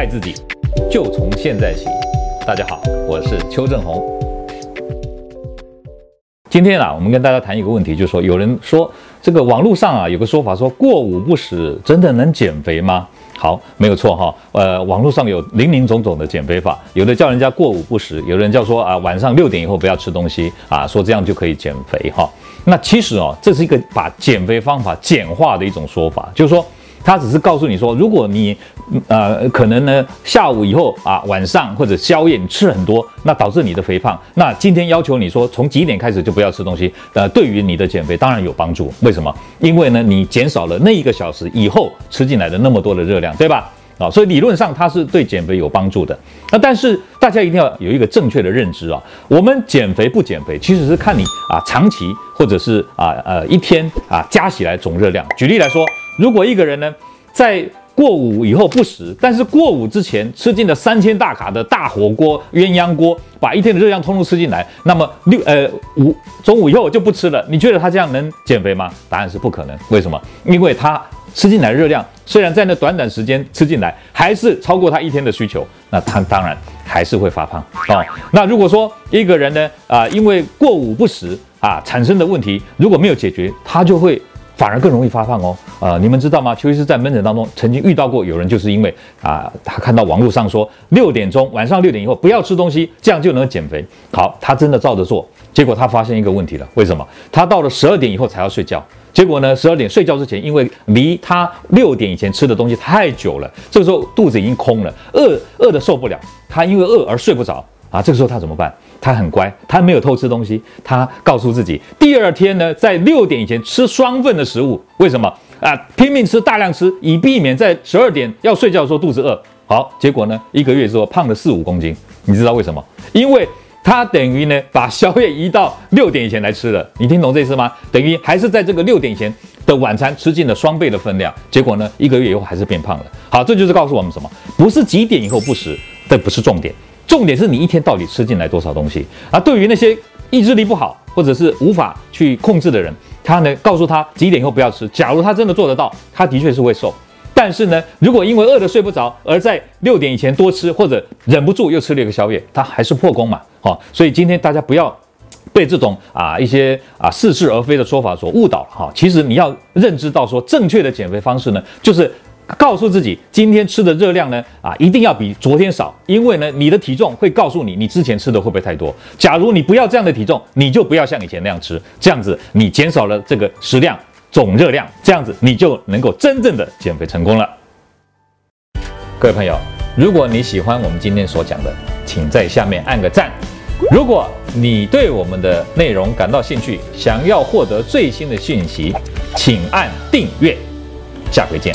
爱自己，就从现在起。大家好，我是邱正红。今天啊，我们跟大家谈一个问题，就是说，有人说这个网络上啊有个说法，说过午不食真的能减肥吗？好，没有错哈。呃，网络上有林林总总的减肥法，有的叫人家过午不食，有人叫说啊晚上六点以后不要吃东西啊，说这样就可以减肥哈。那其实哦，这是一个把减肥方法简化的一种说法，就是说。他只是告诉你说，如果你，呃，可能呢下午以后啊，晚上或者宵夜你吃很多，那导致你的肥胖。那今天要求你说从几点开始就不要吃东西，呃，对于你的减肥当然有帮助。为什么？因为呢，你减少了那一个小时以后吃进来的那么多的热量，对吧？啊，所以理论上它是对减肥有帮助的。那但是大家一定要有一个正确的认知啊，我们减肥不减肥，其实是看你啊长期或者是啊呃一天啊加起来总热量。举例来说。如果一个人呢，在过午以后不食，但是过午之前吃进了三千大卡的大火锅、鸳鸯锅，把一天的热量通通吃进来，那么六呃午中午以后就不吃了。你觉得他这样能减肥吗？答案是不可能。为什么？因为他吃进来的热量虽然在那短短时间吃进来，还是超过他一天的需求，那他当然还是会发胖哦。那如果说一个人呢啊、因为过午不食啊产生的问题如果没有解决，他就会。反而更容易发胖哦，呃，你们知道吗？邱医师在门诊当中曾经遇到过有人，就是因为啊、他看到网络上说六点钟晚上六点以后不要吃东西，这样就能减肥。好，他真的照着做，结果他发现一个问题了。为什么？他到了十二点以后才要睡觉，结果呢，十二点睡觉之前，因为离他六点以前吃的东西太久了，这个时候肚子已经空了，饿饿得受不了，他因为饿而睡不着啊。这个时候他怎么办？他很乖，他没有偷吃东西。他告诉自己，第二天呢，在六点以前吃双份的食物。为什么啊？拼命吃，大量吃，以避免在十二点要睡觉的时候肚子饿。好，结果呢，一个月之后胖了四五公斤。你知道为什么？因为他等于呢，把宵夜移到六点以前来吃了。你听懂这意思吗？等于还是在这个六点以前的晚餐吃进了双倍的分量。结果呢，一个月以后还是变胖了。好，这就是告诉我们什么？不是几点以后不食，这不是重点。重点是你一天到底吃进来多少东西？而对于那些意志力不好或者是无法去控制的人，他呢，告诉他几点以后不要吃。假如他真的做得到，他的确是会瘦。但是呢，如果因为饿得睡不着，而在六点以前多吃，或者忍不住又吃了一个宵夜，他还是破功嘛。好，所以今天大家不要被这种啊一些啊似是而非的说法所误导哈。其实你要认知到说，正确的减肥方式呢，就是。告诉自己，今天吃的热量呢，啊，一定要比昨天少，因为呢，你的体重会告诉你，你之前吃的会不会太多。假如你不要这样的体重，你就不要像以前那样吃，这样子你减少了这个食量总热量，这样子你就能够真正的减肥成功了。各位朋友，如果你喜欢我们今天所讲的，请在下面按个赞。如果你对我们的内容感到兴趣，想要获得最新的讯息，请按订阅。下回见。